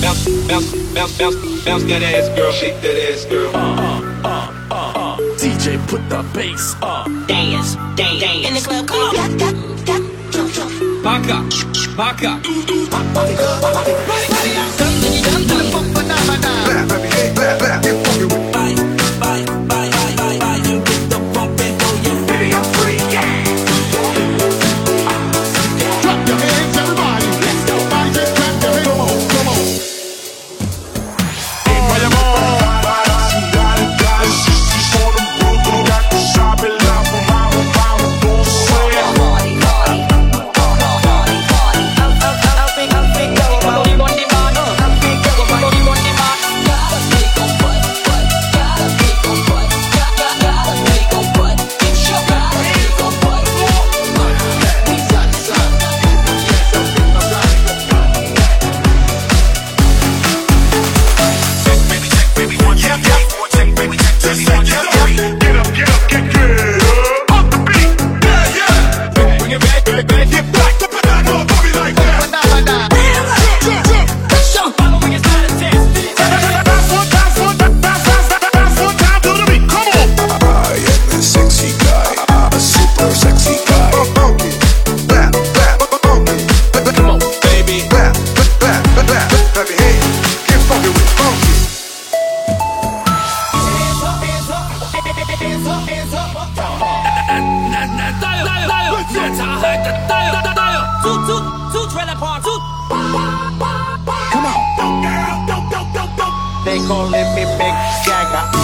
bounce, bounce, bounce, bounce, bounce, bounce that ass, girl. Shake that ass, girl. Uh, uh, uh, uh, uh. DJ, put the bass up. Dance, dance, dance. In the club, come on. That, that, that, jump, jump. Baka, baka. Something you done, done, pop, banana. Blah, baby, hey, blah, blah. Get funky with Come on. Don't, girl. Don't, don't, don't, don't. They gon' let me make Jagger.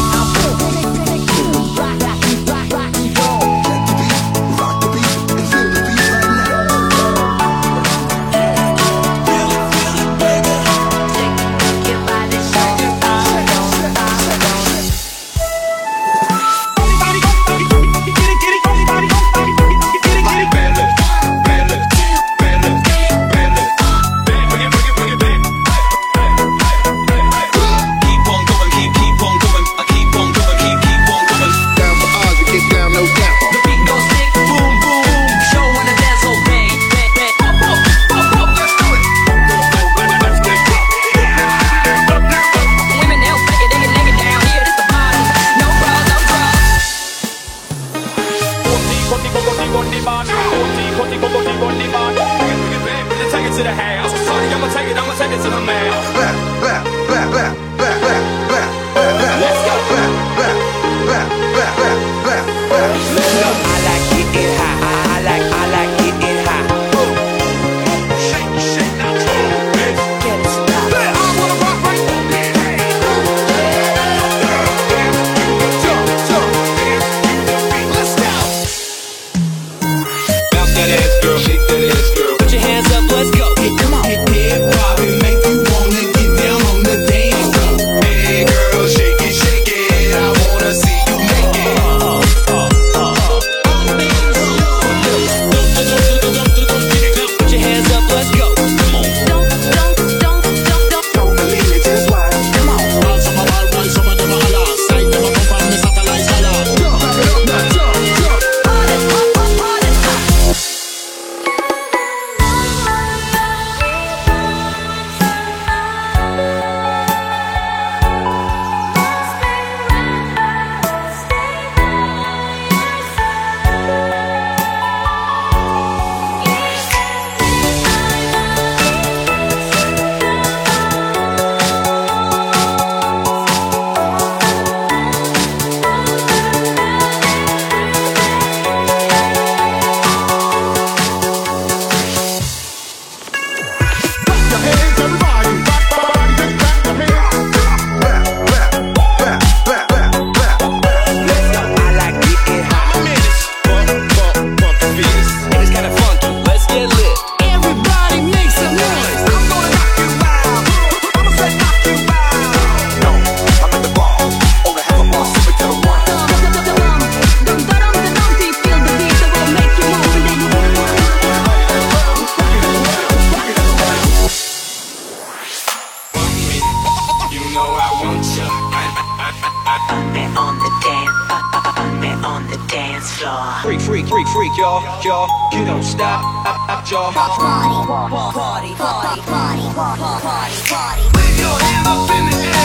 freak, freak, y'all, y'all. You don't stop, stop, y'all. Party, party, party, party, party, party, party, party. Wave your hands up in the air.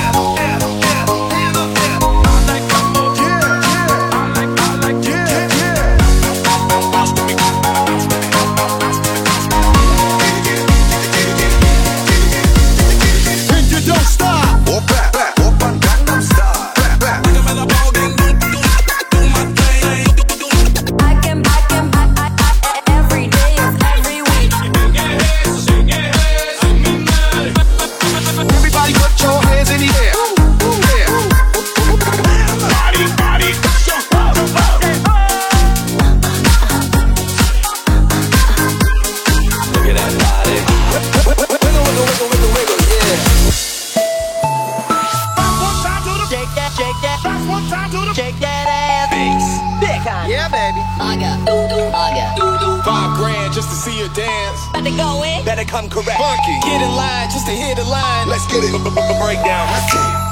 Dance. About to go in. Better come correct. Funky. Get in line just to hear the line. Let's get it. Breakdown. Girls,